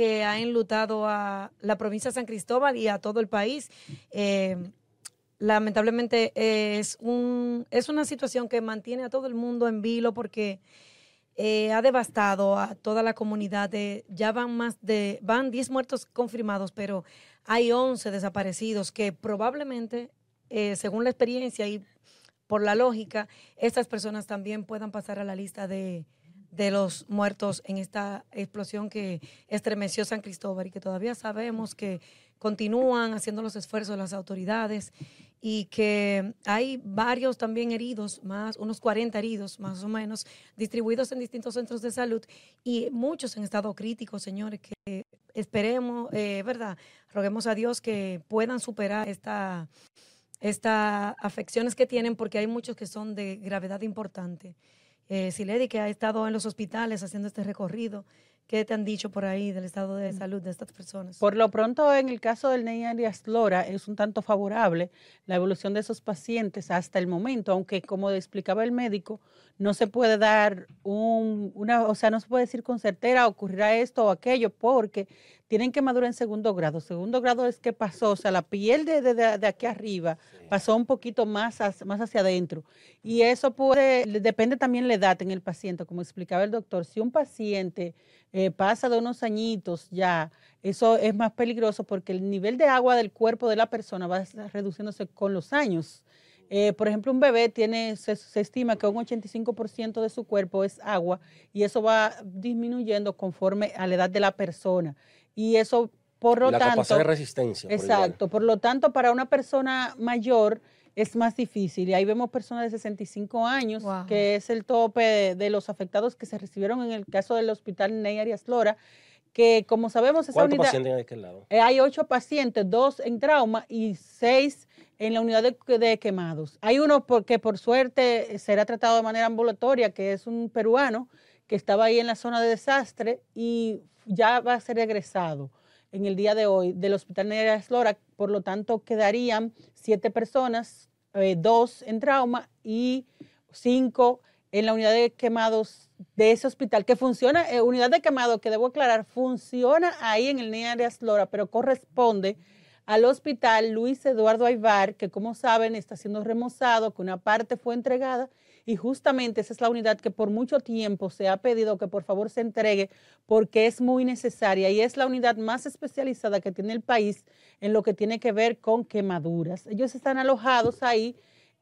que ha enlutado a la provincia de San Cristóbal y a todo el país. Eh, lamentablemente es, un, es una situación que mantiene a todo el mundo en vilo porque eh, ha devastado a toda la comunidad. Ya van más de, van 10 muertos confirmados, pero hay 11 desaparecidos que probablemente, eh, según la experiencia y por la lógica, estas personas también puedan pasar a la lista de, de los muertos en esta explosión que estremeció San Cristóbal y que todavía sabemos que continúan haciendo los esfuerzos las autoridades y que hay varios también heridos, más unos 40 heridos más o menos, distribuidos en distintos centros de salud y muchos en estado crítico, señores, que esperemos, eh, ¿verdad? Roguemos a Dios que puedan superar esta, estas afecciones que tienen porque hay muchos que son de gravedad importante. Eh, Siledi, que ha estado en los hospitales haciendo este recorrido, ¿Qué te han dicho por ahí del estado de mm. salud de estas personas? Por lo pronto, en el caso del Ney Arias Lora, es un tanto favorable la evolución de esos pacientes hasta el momento, aunque como explicaba el médico, no se puede dar un, una, o sea, no se puede decir con certera ocurrirá esto o aquello, porque tienen quemadura en segundo grado. Segundo grado es que pasó, o sea, la piel de, de, aquí arriba pasó un poquito más, más hacia adentro. Y eso puede, depende también la edad en el paciente, como explicaba el doctor. Si un paciente eh, pasa de unos añitos ya, eso es más peligroso porque el nivel de agua del cuerpo de la persona va reduciéndose con los años. Eh, por ejemplo, un bebé tiene, se, estima que un 85% de su cuerpo es agua y eso va disminuyendo conforme a la edad de la persona y eso, por lo la tanto... capacidad de resistencia. Exacto, por, lo tanto, para una persona mayor es más difícil. Y ahí vemos personas de 65 años, que es el tope de, los afectados que se recibieron en el caso del hospital Ney Arias Lora, que como sabemos esa ¿Cuántos unidad... pacientes hay aquel lado? Eh, hay ocho pacientes, dos en trauma y seis en la unidad de, de, quemados. Hay uno que por suerte será tratado de manera ambulatoria, que es un peruano que estaba ahí en la zona de desastre y ya va a ser egresado en el día de hoy del Hospital Nerea Lora, por lo tanto quedarían siete personas, eh, dos en trauma y cinco en la unidad de quemados de ese hospital, que funciona, eh, unidad de quemados, que debo aclarar, funciona ahí en el Nerea Lora, pero corresponde al hospital Luis Eduardo Aybar, que como saben está siendo remozado, que una parte fue entregada y justamente esa es la unidad que por mucho tiempo se ha pedido que por favor se entregue porque es muy necesaria y es la unidad más especializada que tiene el país en lo que tiene que ver con quemaduras. Ellos están alojados ahí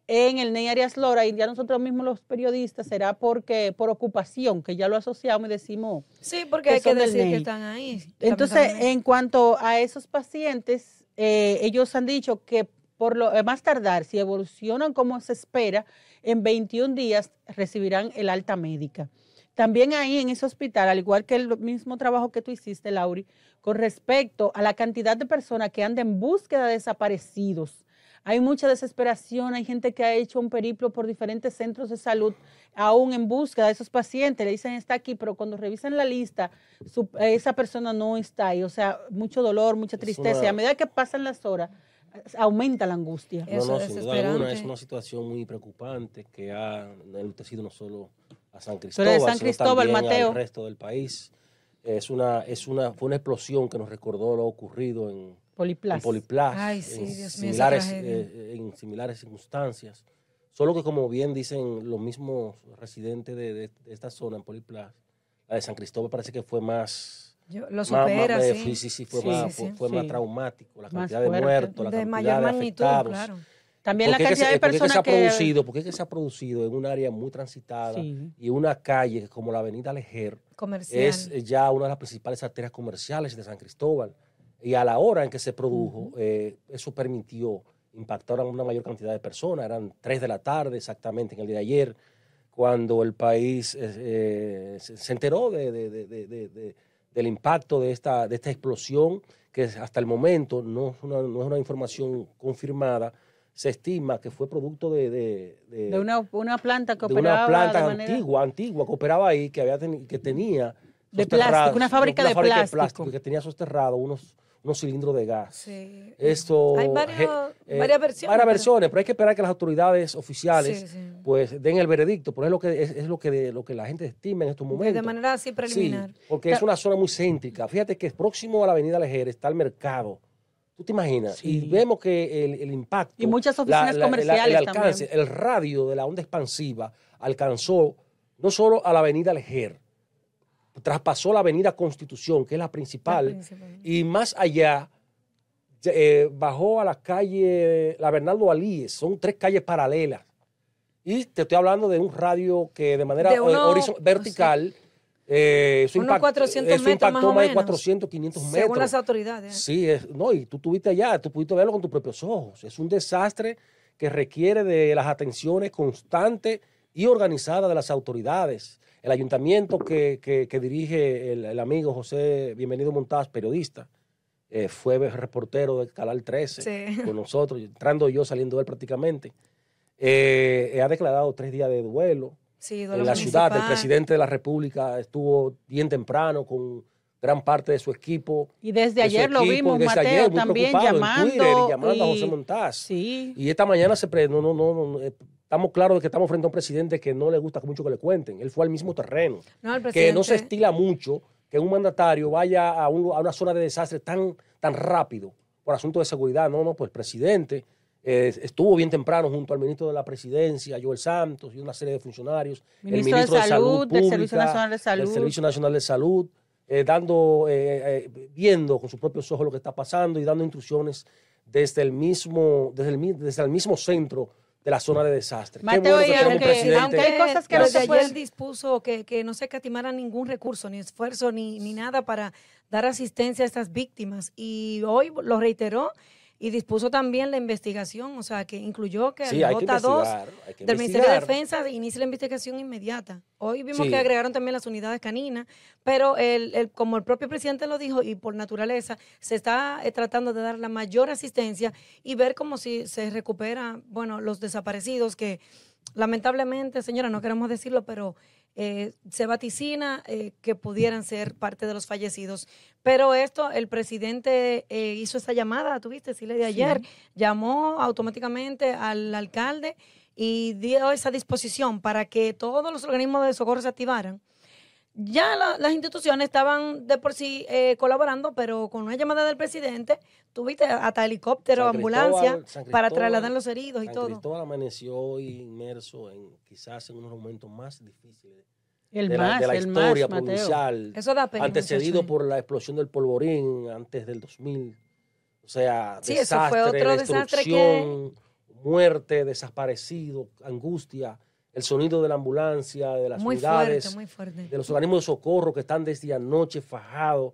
en el Ney Arias Lora y ya nosotros mismos los periodistas será porque por ocupación, que ya lo asociamos y decimos. Sí, porque hay que decir que están ahí. Entonces, en cuanto a esos pacientes, eh, ellos han dicho que por lo eh, más tardar, si evolucionan como se espera, en 21 días recibirán el alta médica. También ahí en ese hospital, al igual que el mismo trabajo que tú hiciste, Lauri, con respecto a la cantidad de personas que andan en búsqueda de desaparecidos, hay mucha desesperación, hay gente que ha hecho un periplo por diferentes centros de salud, aún en búsqueda de esos pacientes, le dicen está aquí, pero cuando revisan la lista, esa persona no está ahí, o sea, mucho dolor, mucha tristeza, y a medida que pasan las horas, aumenta la angustia. No, no, sin duda alguna es una situación muy preocupante que ha enlutecido no solo a San Cristóbal, San Cristóbal sino también Mateo. al resto del país. Es una, es una, fue una explosión que nos recordó lo ocurrido en Poliplas, en, similares, eh, en similares circunstancias. Solo que como bien dicen los mismos residentes de, de esta zona en Poliplas, la de San Cristóbal parece que fue más lo supera, sí. sí. sí, fue, más, fue, más traumático. La cantidad de muertos, la de cantidad de afectados. Claro. También la cantidad de personas que, se ha producido, porque es que se ha producido en un área muy transitada y una calle como la avenida Lejer es ya una de las principales arterias comerciales de San Cristóbal. Y a la hora en que se produjo, eh, eso permitió impactar a una mayor cantidad de personas. Eran tres de la tarde exactamente en el día de ayer, cuando el país eh, se enteró de, de del impacto de esta, de esta explosión, que hasta el momento no es una, no es una información confirmada, se estima que fue producto de... De, una, una, planta que operaba una planta antigua, antigua, que operaba ahí, que, había que tenía... De plástico, una fábrica, de, plástico. Que tenía sosterrado unos, unos cilindros de gas. Sí. Esto, hay eh, varias versiones. Varias versiones, pero hay que esperar que las autoridades oficiales pues den el veredicto, porque es lo que es, lo que lo que la gente estima en estos momentos. De manera así preliminar. porque es una zona muy céntrica. Fíjate que próximo a la avenida Lejer está el mercado. ¿Tú te imaginas? Y vemos que el, impacto. Y muchas oficinas comerciales. el alcance, el radio de la onda expansiva alcanzó no solo a la avenida Lejer, traspasó la avenida Constitución, que es la principal, y más allá eh, bajó a la calle, la Bernardo Alíes, son tres calles paralelas. Y te estoy hablando de un radio que de manera eh, vertical... Eh, eso, Unos 400 eso metros impactó más, de 400, 500 metros. Según las autoridades. Sí, no, y tú estuviste allá, tú pudiste verlo con tus propios ojos. Es un desastre que requiere de las atenciones constantes y organizadas de las autoridades. El ayuntamiento que, que, dirige el, amigo José Bienvenido Montaz, periodista, eh, fue reportero del Canal 13 con nosotros, entrando yo, saliendo de él prácticamente. Eh, ha declarado tres días de duelo en la ciudad. El presidente de la República estuvo bien temprano con gran parte de su equipo. Y desde ayer lo vimos, Mateo, también llamando. llamando a José Montaz. Y esta mañana se no, no, no, eh, estamos claros de que estamos frente a un presidente que no le gusta mucho que le cuenten. Él fue al mismo terreno. Que no se estila mucho que un mandatario vaya a, una zona de desastre tan, tan rápido por asunto de seguridad. No, no, pues el presidente eh, estuvo bien temprano junto al ministro de la Presidencia, Joel Santos, y una serie de funcionarios. Ministro el ministro de, Salud, del Servicio Nacional de Salud. El Servicio Nacional de Salud, eh, dando, eh, viendo con sus propios ojos lo que está pasando y dando instrucciones desde el mismo, desde el, desde el mismo centro de la zona de desastre. Mateo, y aunque, aunque, hay cosas que no se ayer dispuso que, que no se catimara ningún recurso, ni esfuerzo, ni, ni nada para dar asistencia a estas víctimas. Y hoy lo reiteró y dispuso también la investigación, o sea, que incluyó que el J2 del Ministerio de Defensa inicie la investigación inmediata. Hoy vimos que agregaron también las unidades caninas, pero el, como el propio presidente lo dijo y por naturaleza, se está eh, tratando de dar la mayor asistencia y ver cómo si se recupera, bueno, los desaparecidos que lamentablemente, señora, no queremos decirlo, pero eh, se vaticina eh, que pudieran ser parte de los fallecidos. Pero esto, el presidente eh, hizo esa llamada, tuviste, sí, de ayer, llamó automáticamente al alcalde y dio esa disposición para que todos los organismos de socorro se activaran. Ya las instituciones estaban de por sí colaborando, pero con una llamada del presidente, tuviste hasta helicóptero, ambulancia, para trasladar los heridos y San todo. Cristóbal amaneció inmerso en quizás en unos momentos más difíciles el de, la, de la historia provincial, Eso da pena, antecedido por la explosión del polvorín antes del 2000. O sea, sí, desastre, eso fue otro destrucción, muerte, desaparecido, angustia, el sonido de la ambulancia, de las unidades, de los organismos de socorro que están desde anoche fajados,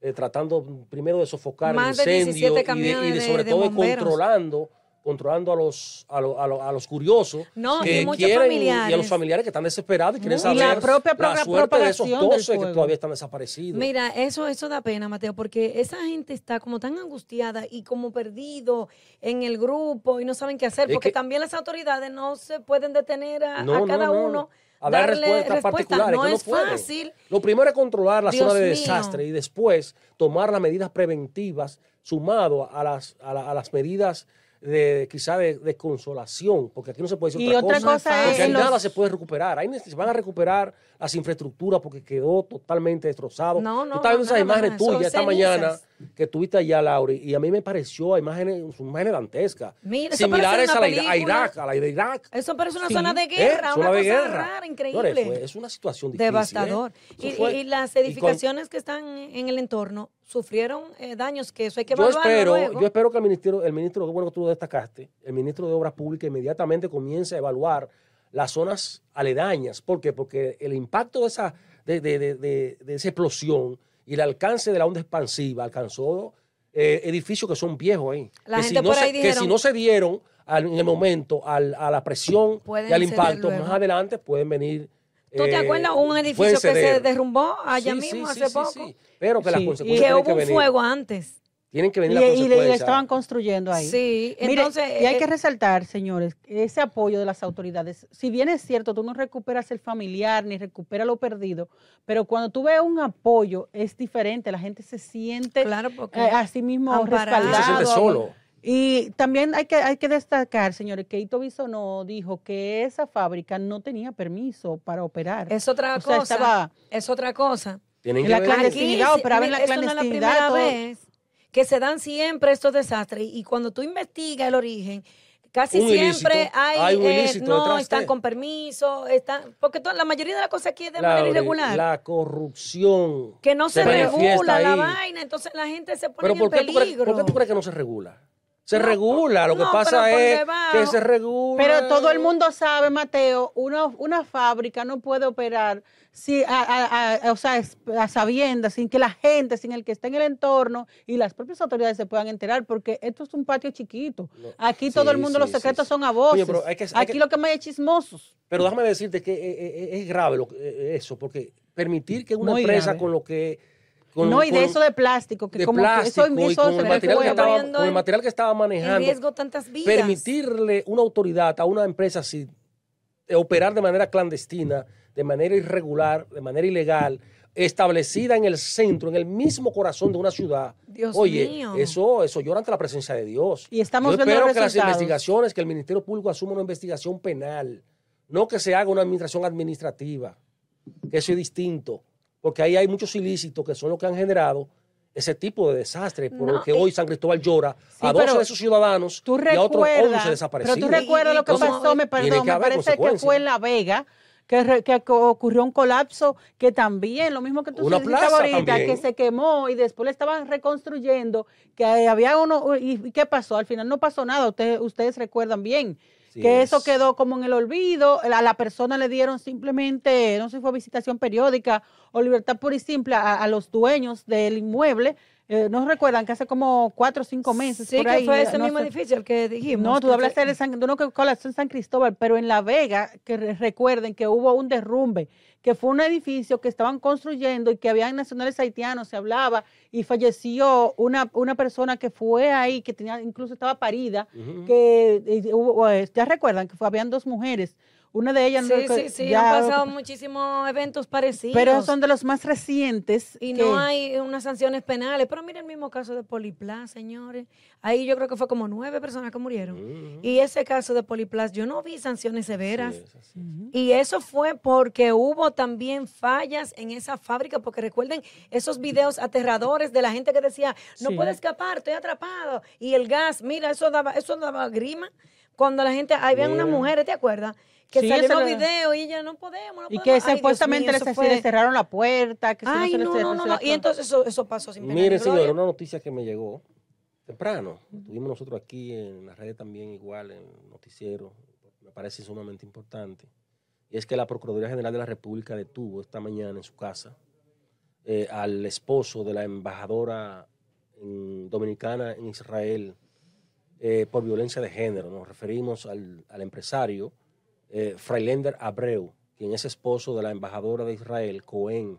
eh, tratando primero de sofocar el incendio y, de, sobre todo controlando controlando a los, a, a, los curiosos que y quieren, y a los familiares que están desesperados y quieren saber la, propia la suerte de esos 12 que todavía están desaparecidos. Mira, eso, eso da pena, Mateo, porque esa gente está como tan angustiada y como perdido en el grupo y no saben qué hacer, porque también las autoridades no se pueden detener a, cada uno a dar respuestas particulares. No que es fácil. Lo primero es controlar la zona de desastre y después tomar las medidas preventivas sumado a las, a las medidas de quizá de, consolación, porque aquí no se puede decir y otra, cosa. porque nada se puede recuperar. Ahí se van a recuperar las infraestructuras porque quedó totalmente destrozado. No, no, Tú estabas viendo esas imágenes tuyas esta mañana que tuviste allá, Lauri, y a mí me pareció imágenes, imágenes dantescas. similares a la, a Irak, a la de Irak. Eso parece una zona de guerra, ¿Eh? una cosa guerra. rara, increíble. es una situación difícil. ¿eh? Devastador. Y, las edificaciones que están en el entorno sufrieron eh, daños que eso hay que yo espero, Yo espero que el ministro, el ministro, bueno que tú destacaste, el ministro de Obras Públicas inmediatamente comience a evaluar las zonas aledañas. ¿Por qué? Porque el impacto de esa, de, de, de, de esa explosión y el alcance de la onda expansiva alcanzó eh, edificios que son viejos ahí. que, si no se, que si no se dieron en el momento a la presión y al impacto, más adelante pueden venir ¿Tú te acuerdas un edificio que se derrumbó allá mismo hace poco? Pero que las consecuencias que hubo un fuego antes. Tienen que venir y, Y le estaban construyendo ahí. Sí, entonces... y hay que eh, resaltar, señores, ese apoyo de las autoridades. Si bien es cierto, tú no recuperas el familiar ni recuperas lo perdido, pero cuando tú ves un apoyo es diferente, la gente se siente claro, porque eh, a sí mismo respaldado. Se siente solo. Y también hay que, hay que destacar, señores, que Ito Bisonó dijo que esa fábrica no tenía permiso para operar. Es otra cosa. es otra cosa. Tienen la clandestinidad, operaba en la clandestinidad. No es la primera vez que se dan siempre estos desastres y cuando tú investigas el origen, casi siempre hay, eh, no están con permiso, están porque la mayoría de las cosas aquí es de manera irregular. La corrupción que no se, regula la vaina, entonces la gente se pone en peligro. ¿Por qué tú crees que no se regula? Se regula, lo que pasa es que se regula. Pero todo el mundo sabe, Mateo, una, una fábrica no puede operar si, a, a, o sea, a sabiendas, sin que la gente, sin el que esté en el entorno y las propias autoridades se puedan enterar, porque esto es un patio chiquito. Aquí todo el mundo, los secretos son a voces. Aquí lo que más hay es chismosos. Pero déjame decirte que eh, eh, es grave lo, eh, eso, porque permitir que una empresa con lo que no, y de eso de plástico, que como eso, con, el material que estaba, con el material que estaba manejando. riesgo tantas vidas. Permitirle una autoridad a una empresa así operar de manera clandestina de manera irregular, de manera ilegal, establecida en el centro, en el mismo corazón de una ciudad. Dios Oye, mío. eso, eso llora ante la presencia de Dios. Y estamos Yo espero que las investigaciones, que el Ministerio Público asuma una investigación penal, no que se haga una administración administrativa, que eso es distinto, porque ahí hay muchos ilícitos que son los que han generado ese tipo de desastre, por lo que hoy San Cristóbal llora a dos de sus ciudadanos y a otros 11 desaparecidos. Pero tú recuerdas lo que pasó, me, perdón, me parece que fue en La Vega, que, ocurrió un colapso que también, lo mismo que tú dijiste ahorita, que se quemó y después le estaban reconstruyendo, que había uno, y, ¿qué pasó? Al final no pasó nada, ustedes, ustedes recuerdan bien. Que eso quedó como en el olvido, a la persona le dieron simplemente, no sé si fue visitación periódica o libertad pura y simple a los dueños del inmueble, eh, ¿No recuerdan que hace como cuatro o cinco meses? Sí, que fue ese mismo edificio el que dijimos. No, tú hablaste de, San, de uno que colapsó en San Cristóbal, pero en La Vega, que recuerden que hubo un derrumbe, que fue un edificio que estaban construyendo y que habían nacionales haitianos, se hablaba, y falleció una, una persona que fue ahí, que tenía incluso estaba parida, que hubo, eh, ya recuerdan que fue, habían dos mujeres una de ellas... Sí, sí, sí, han pasado muchísimos eventos parecidos. Pero son de los más recientes. Y no hay unas sanciones penales. Pero mira el mismo caso de Poliplas, señores. Ahí yo creo que fue como nueve personas que murieron. Y ese caso de Poliplas, yo no vi sanciones severas. Y eso fue porque hubo también fallas en esa fábrica, porque recuerden esos videos aterradores de la gente que decía, no puede escapar, estoy atrapado. Y el gas, mira, eso daba, eso daba grima. Cuando la gente, había unas mujeres, ¿te acuerdas? Que sí, salió en videos y ella no podemos, no Y que supuestamente les, cerraron la puerta. Que Ay, no, no, no, Y entonces eso, eso pasó sin Mire, señor, una noticia que me llegó temprano. Tuvimos nosotros aquí en las redes también igual, en el noticiero. Me parece sumamente importante. Y es que la Procuraduría General de la República detuvo esta mañana en su casa eh, al esposo de la embajadora dominicana en Israel eh, por violencia de género. Nos referimos al, al empresario eh, Freilender Abreu, quien es esposo de la embajadora de Israel, Cohen.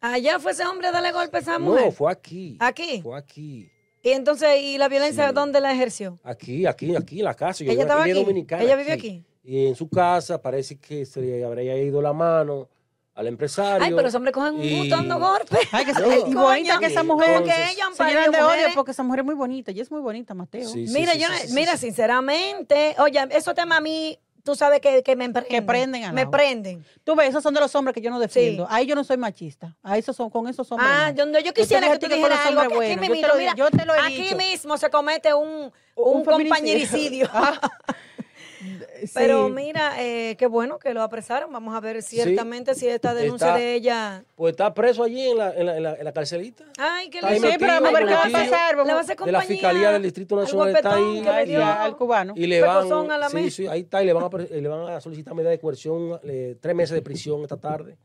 Allá fue ese hombre darle golpes a esa mujer. No, fue aquí. ¿Aquí? Fue aquí. ¿Y entonces, y la violencia dónde la ejerció? Aquí, aquí, aquí, en la casa. ella estaba aquí. Dominicana, ella vive aquí. Y en su casa parece que se le habría ido la mano al empresario. Ay, pero esos hombres cogen un dando golpes. Ay, que y bonita que esa mujer. Porque ella se llenan de odio porque esa mujer es muy bonita. Y es muy bonita, Mateo. mira, yo, mira, sinceramente, oye, esos temas a mí tú sabes que, que me prenden. Que prenden a Me prenden. Tú ves, esos son de los hombres que yo no defiendo. Ahí yo no soy machista. A esos son, con esos hombres. Ah, yo, yo quisiera que tú dijeras algo. Que aquí, mismo, mira, yo te lo he aquí mismo se comete un, un, un compañericidio. Pero mira, eh, qué bueno que lo apresaron. Vamos a ver ciertamente si esta denuncia de ella. Pues está preso allí en la, en la, en la, carcelita. Ay, que le Sí, pero vamos a ver qué va a pasar. le va a hacer de la Fiscalía del Distrito Nacional está ahí. al cubano. Y le van, sí, sí, ahí está, y le van a, le van a solicitar medida de coerción, tres meses de prisión esta tarde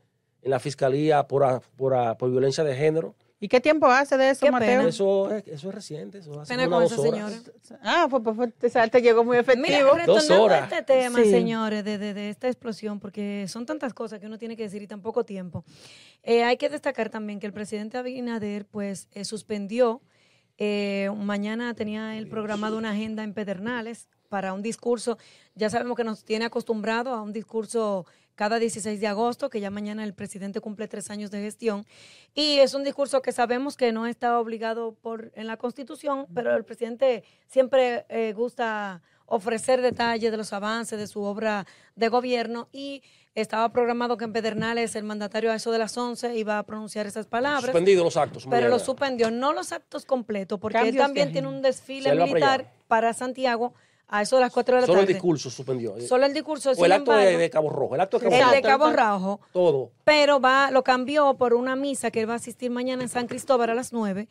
en la Fiscalía por, por, por violencia de género ¿Y qué tiempo hace de eso, Mateo? Eso, eso es reciente. Eso hace pena con esa señora. Ah, pues, pues, pues te llegó muy efectivo. Mira, dos horas. este tema, señores, de, de, esta explosión, porque son tantas cosas que uno tiene que decir y tan poco tiempo. Eh, hay que destacar también que el presidente Abinader, pues, eh, suspendió, eh, mañana tenía el programado una agenda en Pedernales para un discurso, ya sabemos que nos tiene acostumbrado a un discurso cada 16 de agosto, que ya mañana el presidente cumple tres años de gestión. Y es un discurso que sabemos que no está obligado por en la Constitución, pero el presidente siempre eh, gusta ofrecer detalles de los avances de su obra de gobierno y estaba programado que en Pedernales el mandatario a eso de las 11 iba a pronunciar esas palabras. Suspendido los actos. Pero lo suspendió, no los actos completos, porque él también tiene un desfile militar para Santiago a eso de las 4 de la Solo tarde. Solo el discurso suspendió. Solo el discurso. O el acto de, Cabo Rojo. El acto de Cabo Rojo. El de Cabo Rojo. Todo. Pero va, lo cambió por una misa que él va a asistir mañana en San Cristóbal a las 9.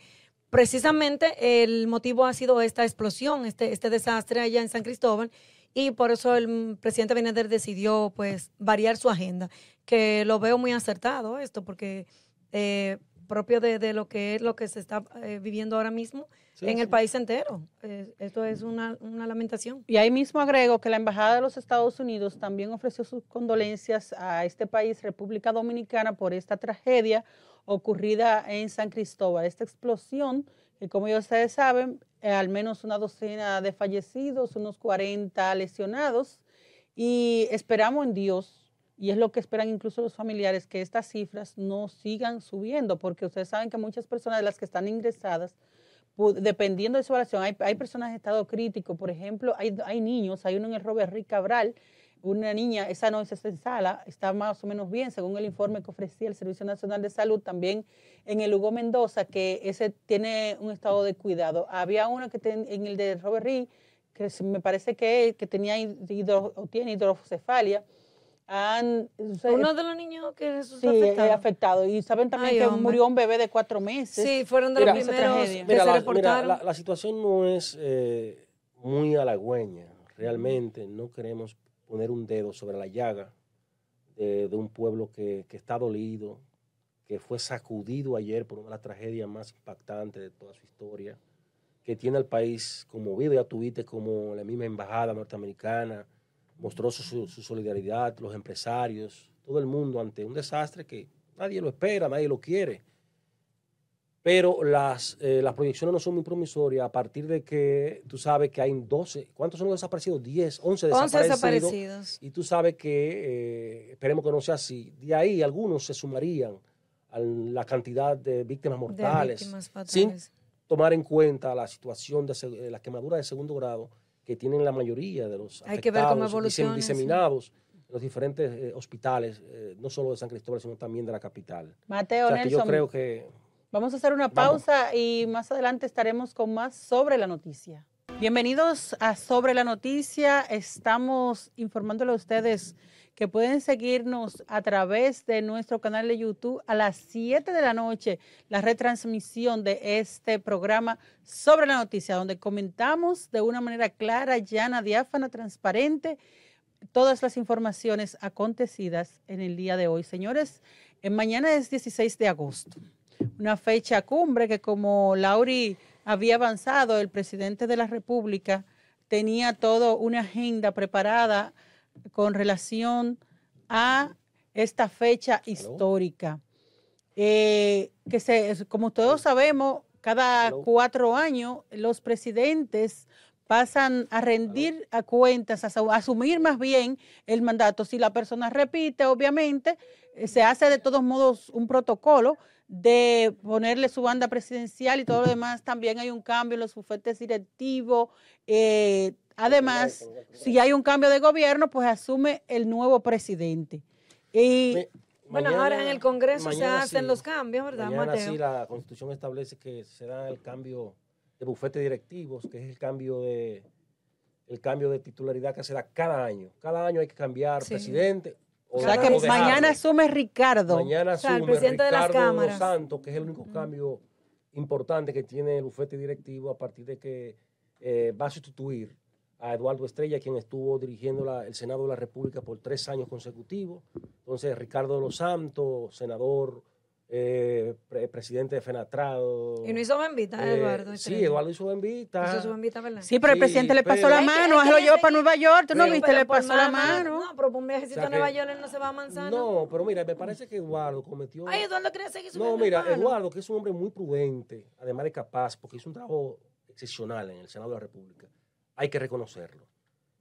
Precisamente el motivo ha sido esta explosión, este, este desastre allá en San Cristóbal. Y por eso el presidente Benader decidió pues variar su agenda, que lo veo muy acertado esto, porque eh, propio de, lo que es lo que se está eh, viviendo ahora mismo en el país entero. Eh, esto es una, lamentación. Y ahí mismo agrego que la Embajada de los Estados Unidos también ofreció sus condolencias a este país, República Dominicana, por esta tragedia ocurrida en San Cristóbal, esta explosión que como ya ustedes saben, eh, al menos una docena de fallecidos, unos 40 lesionados, y esperamos en Dios y es lo que esperan incluso los familiares, que estas cifras no sigan subiendo, porque ustedes saben que muchas personas de las que están ingresadas, dependiendo de su evaluación, hay, hay personas en estado crítico, por ejemplo, hay, hay niños, hay uno en el Robert Rick Cabral, una niña, esa no está en sala, está más o menos bien, según el informe que ofrecía el Servicio Nacional de Salud, también en el Hugo Mendoza, que ese tiene un estado de cuidado. Había uno que en el de Robert Rick, que me parece que, que tenía hidro, o tiene hidrocefalia, uno de los niños que resultó sí, afectado. Y saben también que murió un bebé de cuatro meses. Sí, fueron de los primeros que se la, reportaron. la, situación no es eh, muy halagüeña. Realmente no queremos poner un dedo sobre la llaga de, un pueblo que, que, está dolido, que fue sacudido ayer por una de las tragedias más impactantes de toda su historia, que tiene al país conmovido. Ya tuviste como la misma embajada norteamericana mostró su, solidaridad, los empresarios, todo el mundo ante un desastre que nadie lo espera, nadie lo quiere. Pero las, eh, las proyecciones no son muy promisorias a partir de que tú sabes que hay 12, ¿cuántos son los desaparecidos? 10, 11 desaparecidos. 11 desaparecidos. Y tú sabes que, eh, esperemos que no sea así, de ahí algunos se sumarían a la cantidad de víctimas mortales, sin tomar en cuenta la situación de la quemadura de segundo grado que tienen la mayoría de los Hay que ver cómo diseminados en los diferentes eh, hospitales, eh, no solo de San Cristóbal, sino también de la capital. Mateo, Nelson, yo creo que... Vamos a hacer una pausa y más adelante estaremos con más sobre la noticia. Bienvenidos a Sobre la Noticia. Estamos informándole a ustedes que pueden seguirnos a través de nuestro canal de YouTube a las 7 de la noche, la retransmisión de este programa sobre la noticia, donde comentamos de una manera clara, llana, diáfana, transparente todas las informaciones acontecidas en el día de hoy. Señores, en mañana es 16 de agosto, una fecha cumbre que como Lauri había avanzado, el presidente de la República tenía toda una agenda preparada con relación a esta fecha histórica. Eh, que se, como todos sabemos, cada cuatro años los presidentes pasan a rendir a cuentas, a, asumir más bien el mandato. Si la persona repite, obviamente, eh, se hace de todos modos un protocolo de ponerle su banda presidencial y todo lo demás. También hay un cambio en los bufetes directivos. Eh, Además, si hay un cambio de gobierno, pues asume el nuevo presidente. Y bueno, ahora en el Congreso se hacen los cambios, ¿verdad, mañana Sí, la Constitución establece que se da el cambio de bufete directivos, que es el cambio de el cambio de titularidad que se da cada año. Cada año hay que cambiar presidente. O, sea que mañana asume Ricardo. Mañana asume el presidente Ricardo de las cámaras. Santos, que es el único cambio importante que tiene el bufete directivo a partir de que eh, va a sustituir a Eduardo Estrella, quien estuvo dirigiendo el Senado de la República por tres años consecutivos. Entonces, Ricardo de los Santos, senador eh, presidente de Fenatrado. Y no hizo Bembita, eh, Eduardo. Sí, Eduardo hizo Bembita. Hizo su Bembita, ¿verdad? Sí, pero el presidente le pasó la mano, él lo llevó para Nueva York, tú no viste, le pasó la mano. No, pero por un viajecito a Nueva York él no se va a Manzana. No, pero mira, me parece que Eduardo cometió... Ay, Eduardo quería seguir su No, mira, Eduardo, que es un hombre muy prudente, además de capaz, porque hizo un trabajo excepcional en el Senado de la República. Hay que reconocerlo.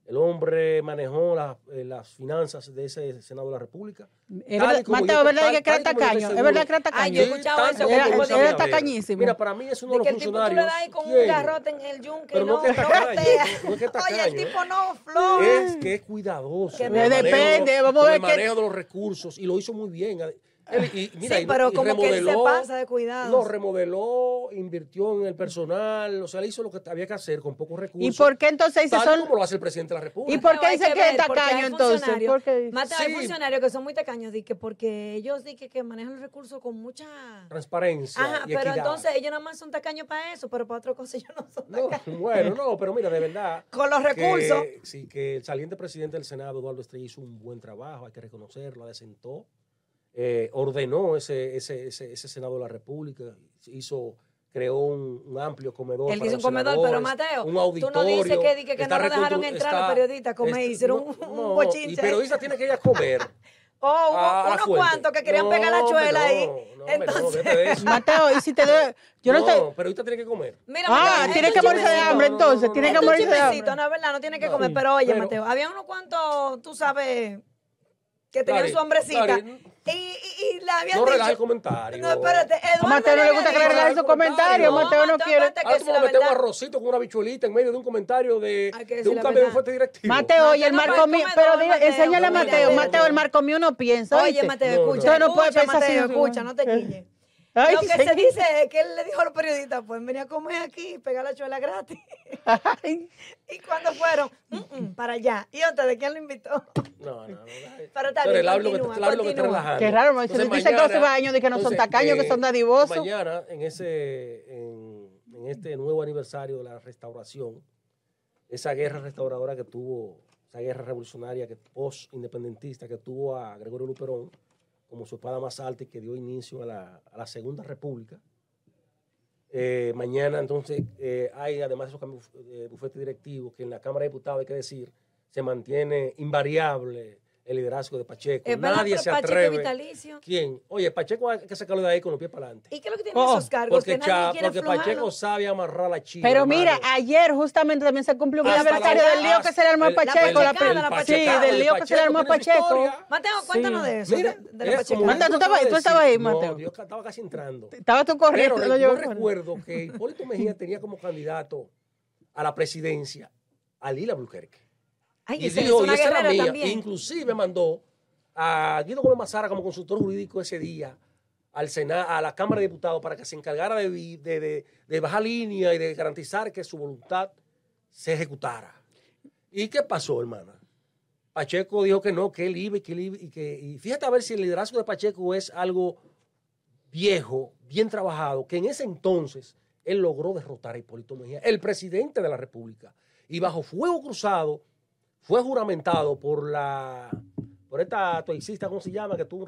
El hombre manejó eh, las finanzas de ese Senado de la República. Es verdad, Mateo, ¿es verdad que era tacaño? ¿Es verdad que era tacaño? Ay, yo he escuchado eso. Era, tacañísimo. Mira, para mí es uno de, los que funcionarios. Que el tipo tú le das con un garrote en el yunque Pero no, no, que no, es que Oye, el tipo no flor. Es que es cuidadoso. Que depende, vamos a ver. El manejo de los recursos y lo hizo muy bien sí, pero como que él se pasa de cuidado. No, remodeló, invirtió en el personal, o sea, le hizo lo que había que hacer con pocos recursos. ¿Y por qué entonces dice son... como lo hace el presidente de la República. ¿Y por qué dice que, es tacaño entonces? Porque... Mata, hay funcionarios que son muy tacaños, que porque ellos dicen que manejan los recursos con mucha... Transparencia Ajá, pero entonces ellos nada más son tacaños para eso, pero para otras cosas ellos no son tacaños. No, bueno, no, pero mira, de verdad... con los recursos. sí, que el saliente presidente del Senado, Eduardo Estrella, hizo un buen trabajo, hay que reconocerlo, adesentó eh, ordenó ese, ese, ese, ese, Senado de la República, hizo creó un, amplio comedor. Él hizo un comedor, pero Mateo, un auditorio, tú no dices que, que, que no lo dejaron entrar los periodistas a comer, hicieron un, no, un bochinche. Y periodistas tienen que ir a comer. Oh, hubo unos cuantos que querían pegar la chuela ahí. Entonces, Mateo, y si te doy. Yo no, no pero ahorita tiene que comer. Mira, ah, tiene que morirse de hambre entonces. Tiene que morirse de hambre. No, verdad, no tiene que comer. Pero oye, Mateo, había unos cuantos, tú sabes, que tenían su hombrecita. Y, y, la habían no dicho. No el comentario. No, espérate. Eduardo a Mateo no le gusta que le regales su comentario. Mateo no quiere. Ahora tú me metes un arrocito con una bichuelita en medio de un comentario de, de un cambio de fuerte directivo. Mateo, oye, el marco mío. Pero enséñale a Mateo. Mateo, el marco mío no piensa. Oye, Mateo, escucha. No puede pensar así. Escucha, no te quilles. Lo que se dice es que él le dijo a los periodistas, pues venía a comer aquí y pegar la chuela gratis. y cuando fueron, mm, mm, para allá. ¿Y otra de quién lo invitó? No, no, no. Pero también, el hablo que, está relajando. Qué raro, entonces, dice 12 años de que no son tacaños, que son dadivosos. Mañana, en, ese, en, en este nuevo aniversario de la restauración, esa guerra restauradora que tuvo, esa guerra revolucionaria que post-independentista que tuvo a Gregorio Luperón, como su espada más alta y que dio inicio a la, Segunda República. Eh, mañana entonces eh, hay además de esos cambios de bufete directivo que en la Cámara de Diputados hay que decir se mantiene invariable el liderazgo de Pacheco. Nadie se atreve. vitalicio. ¿Quién? Oye, Pacheco hay que sacarlo de ahí con los pies para adelante. ¿Y qué es lo que tiene esos cargos? Porque, porque Pacheco sabe amarrar la chica. Pero mira, ayer justamente también se cumplió un aniversario del lío que se le armó a Pacheco. La, la, sí, del lío que se le armó a Pacheco. Mateo, cuéntanos de eso. Mira, de, Pacheco. Tú estabas, tú estabas ahí, Mateo. yo estaba casi entrando. Estabas tú corriendo. Pero yo recuerdo que Hipólito Mejía tenía como candidato a la presidencia a Lila Bulquerque. Ay, y dijo, y esa era mía. También. Inclusive mandó a Guido Gómez Mazara como consultor jurídico ese día al Senado, a la Cámara de Diputados para que se encargara de, de, de, bajar línea y de garantizar que su voluntad se ejecutara. ¿Y qué pasó, hermana? Pacheco dijo que no, que él iba y que él iba y que... Y fíjate a ver si el liderazgo de Pacheco es algo viejo, bien trabajado, que en ese entonces él logró derrotar a Hipólito Mejía, el presidente de la República. Y bajo fuego cruzado fue juramentado por la por esta toxista, ¿cómo se llama? Que tú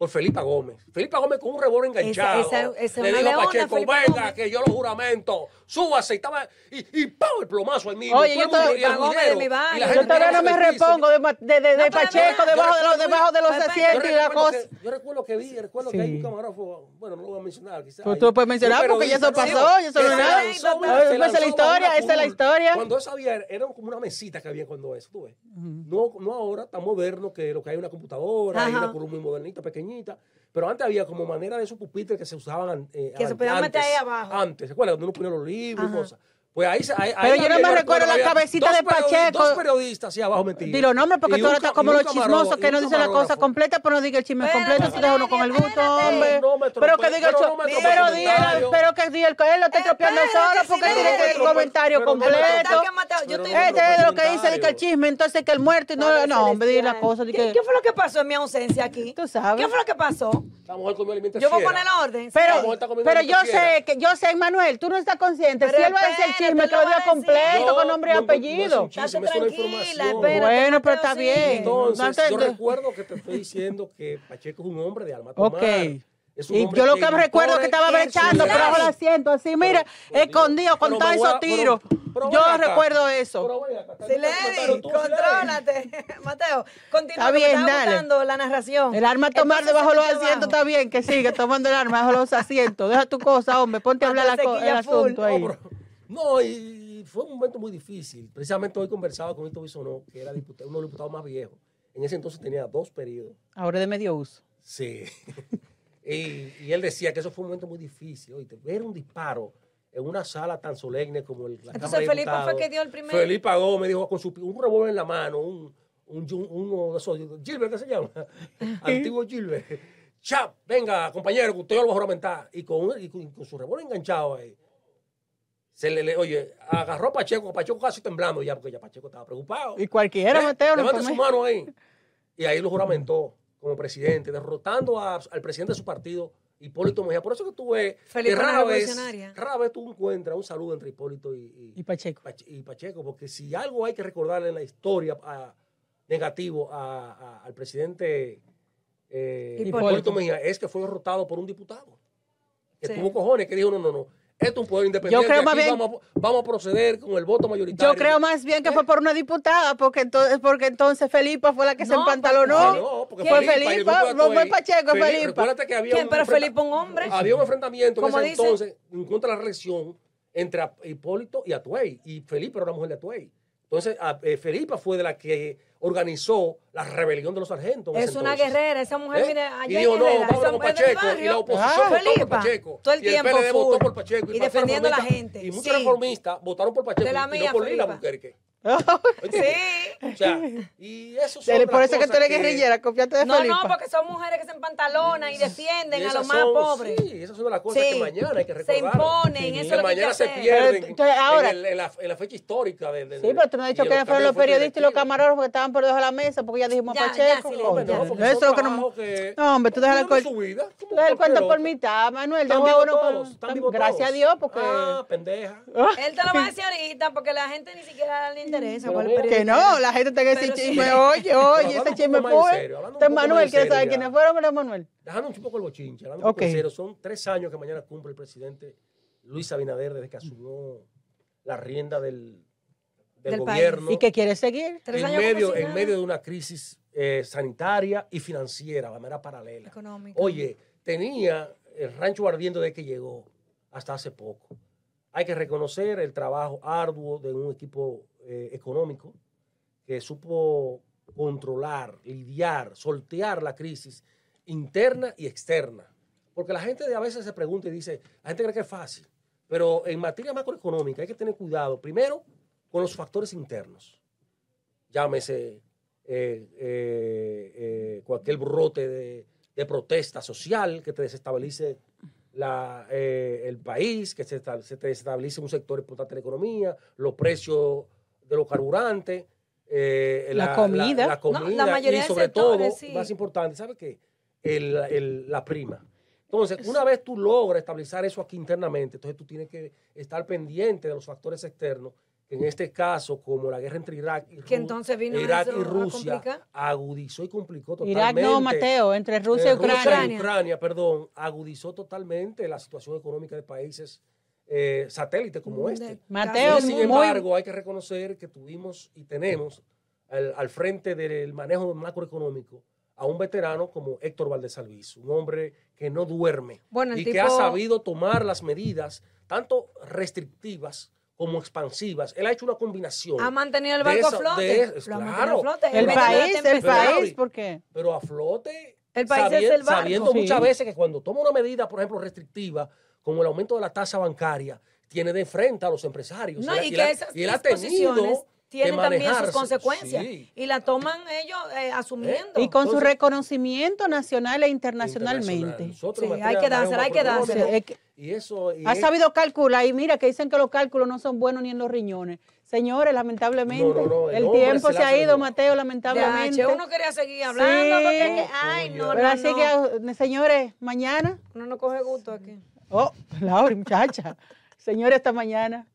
por Felipa Gómez. Felipa Gómez con un revólver enganchado. Esa, esa, le dijo a Pacheco, venga, que yo lo juramento. Súbase. Y, estaba, y, y ¡pum! el plomazo ahí mismo. Oye, yo, todavía, yo todavía no me repongo de, de, de, de Pacheco debajo de, los, debajo de los asientos y la cosa. Yo recuerdo que vi, recuerdo que hay un camarógrafo, bueno, no lo voy a mencionar. Quizás pues tú lo puedes mencionar porque ya eso pasó, ya eso no es nada. Esa es la historia, esa es la historia. Cuando eso había, era como una mesita que había cuando eso, tú ves. No, no ahora, tan moderno que lo que hay una computadora, hay una columna muy modernita, pequeñita pero antes había como manera de esos pupitres que se usaban. Eh, que se podían meter ahí abajo. Antes, ¿se acuerdan? Donde uno ponía los libros y cosas. Pues ahí, ahí, Pero yo no me recuerdo la cabecita de Pacheco. Dos periodistas así abajo metidos. Dilo nombres porque tú ahora estás como los chismosos que no dicen la cosa completa, pero no diga el chisme completo, se deja uno con el gusto, hombre. Pero que diga el pero diga, pero que diga él lo está tropeando solo porque tiene que el comentario completo. Este es lo que dice el chisme, entonces que el muerto y no, no, hombre, diga la cosa. ¿Qué fue lo que pasó en mi ausencia aquí? Tú sabes. ¿Qué fue lo que pasó? La mujer comió alimentación. Yo voy a poner orden. Pero yo sé que yo sé, Manuel, tú no estás consciente. Si él va a decir el chisme, que lo diga completo, con nombre y apellido. Bueno, pero está bien. Entonces, yo recuerdo que te estoy diciendo que Pacheco es un hombre de alma tomada. Y yo lo que, recuerdo que estaba brechando por abajo del asiento, así, mira, escondido con todos esos tiros. Yo recuerdo eso. Silencio, contrólate. Mateo, continúa está bien, dale. la narración. El arma tomar debajo de los asientos está bien, que sigue tomando el arma debajo de los asientos. Deja tu cosa, hombre, ponte a hablar la, el asunto ahí. No, y fue un momento muy difícil. Precisamente hoy conversaba con Hito Bisonó, que era diputado, uno de los diputados más viejos. En ese entonces tenía dos periodos. Ahora de medio uso. Sí. y, él decía que eso fue un momento muy difícil. Oye, ver un disparo en una sala tan solemne como el, la Entonces Felipe fue que dio el primer. Felipe me dijo con su, un revólver en la mano, un, un, uno de esos, Gilbert, ¿qué se llama? Antiguo Gilbert. Chap, venga, compañero, que usted lo va a juramentar. Y con, y con, su revólver enganchado ahí. Se le, le, oye, agarró a Pacheco, Pacheco casi temblando ya, porque ya Pacheco estaba preocupado. Y cualquiera, ¿Eh? Mateo, Levanta su mano ahí. Y ahí lo juramentó como presidente, derrotando al presidente de su partido, Hipólito Mejía. Por eso que tú ves que rara vez, rara vez tú encuentras un saludo entre Hipólito y, y, Pacheco. y Pacheco, porque si algo hay que recordarle en la historia negativo al presidente eh, Hipólito. Mejía es que fue derrotado por un diputado. Que tuvo cojones, que dijo, no, no, no, esto es un poder independiente. Yo creo más bien, vamos, a, proceder con el voto mayoritario. Yo creo más bien que fue por una diputada, porque entonces, porque entonces Felipa fue la que se empantalonó. No, porque fue Felipa, no fue Pacheco, Felipa. que había ¿Quién? Pero Felipa un hombre. Había un enfrentamiento en ese entonces, en contra de la reelección, entre Hipólito y Atuey. Y Felipe era una mujer de Atuey. Entonces, eh, Felipa fue de la que organizó la rebelión de los sargentos. Es una guerrera, esa mujer, ¿Eh? mire, allá Y dijo, no, vamos con Pacheco. Y la oposición votó por Pacheco. Todo el y tiempo el PLD votó por Pacheco. Y, y defendiendo a la gente. Y muchos reformistas votaron por Pacheco de la y no por Lila Buquerque sí. O sea, y eso son Por eso que tú eres guerrillera, confiate de No, Felipa. no, porque son mujeres que se empantalonan y defienden a los más pobres. Sí, esas son las cosas que mañana hay que recordar. Se imponen, eso es lo mañana se pierden ahora, en, la, en, la, fecha histórica. De, sí, pero tú no has dicho que fueron los periodistas y los camarógrafos que estaban por debajo de la mesa porque ya dijimos ya, Pacheco. Ya, no, no, eso es que no. No, hombre, tú dejas el cuento. Tú dejas el cuento por mitad, Manuel. Gracias a Dios, porque. Ah, pendeja. Él te lo va a decir ahorita porque la gente ni siquiera le interesa. Que no, la gente está que ese chisme, oye, oye, ese chisme fue. Este Manuel, ¿quiere saber quiénes fueron? Pero Manuel. Dejando un poco el bochinche, hablando son tres años que mañana cumple el presidente Luis Abinader desde que asumió la rienda del, del, gobierno. ¿Y qué quiere seguir? En medio, en medio de una crisis eh, sanitaria y financiera, de manera paralela. Económica. Oye, tenía el rancho ardiendo desde que llegó hasta hace poco. Hay que reconocer el trabajo arduo de un equipo eh, económico que supo controlar, lidiar, sortear la crisis interna y externa. Porque la gente a veces se pregunta y dice, la gente cree que es fácil, pero en materia macroeconómica hay que tener cuidado, primero, con los factores internos. Llámese eh, eh, cualquier brote de, protesta social que te desestabilice el país, que se, se te desestabilice un sector importante de la economía, los precios de los carburantes, eh, la, comida, la, comida mayoría y sobre todo, más importante, ¿sabes qué? la prima. Entonces, una vez tú logras estabilizar eso aquí internamente, entonces tú tienes que estar pendiente de los factores externos, en este caso, como la guerra entre Irak y, que entonces vino Irak y Rusia, agudizó y complicó totalmente. Irak no, Mateo, entre Rusia, y Ucrania. Ucrania, perdón, agudizó totalmente la situación económica de países eh, satélites como este. Mateo, sin embargo, hay que reconocer que tuvimos y tenemos al, frente del manejo macroeconómico a un veterano como Héctor Valdés Alvis, un hombre que no duerme y que ha sabido tomar las medidas tanto restrictivas como expansivas. Él ha hecho una combinación. Ha mantenido el barco a flote. claro. El, país, el país, ¿por qué? Pero a flote, el país es el barco. sabiendo muchas veces que cuando toma una medida, por ejemplo, restrictiva, como el aumento de la tasa bancaria, tiene de frente a los empresarios. No, y, que esas él ha tenido tienen también sus consecuencias y la toman ellos eh, asumiendo. Y con su reconocimiento nacional e internacionalmente. Sí, hay que darse, hay que darse. Y eso, ha sabido calcular y mira que dicen que los cálculos no son buenos ni en los riñones. Señores, lamentablemente, el, tiempo se, ha ido, Mateo, lamentablemente. uno quería seguir hablando porque, ay, no, Pero así que, señores, mañana. Uno no coge gusto aquí. Oh, Laura, muchacha. Señores, esta mañana.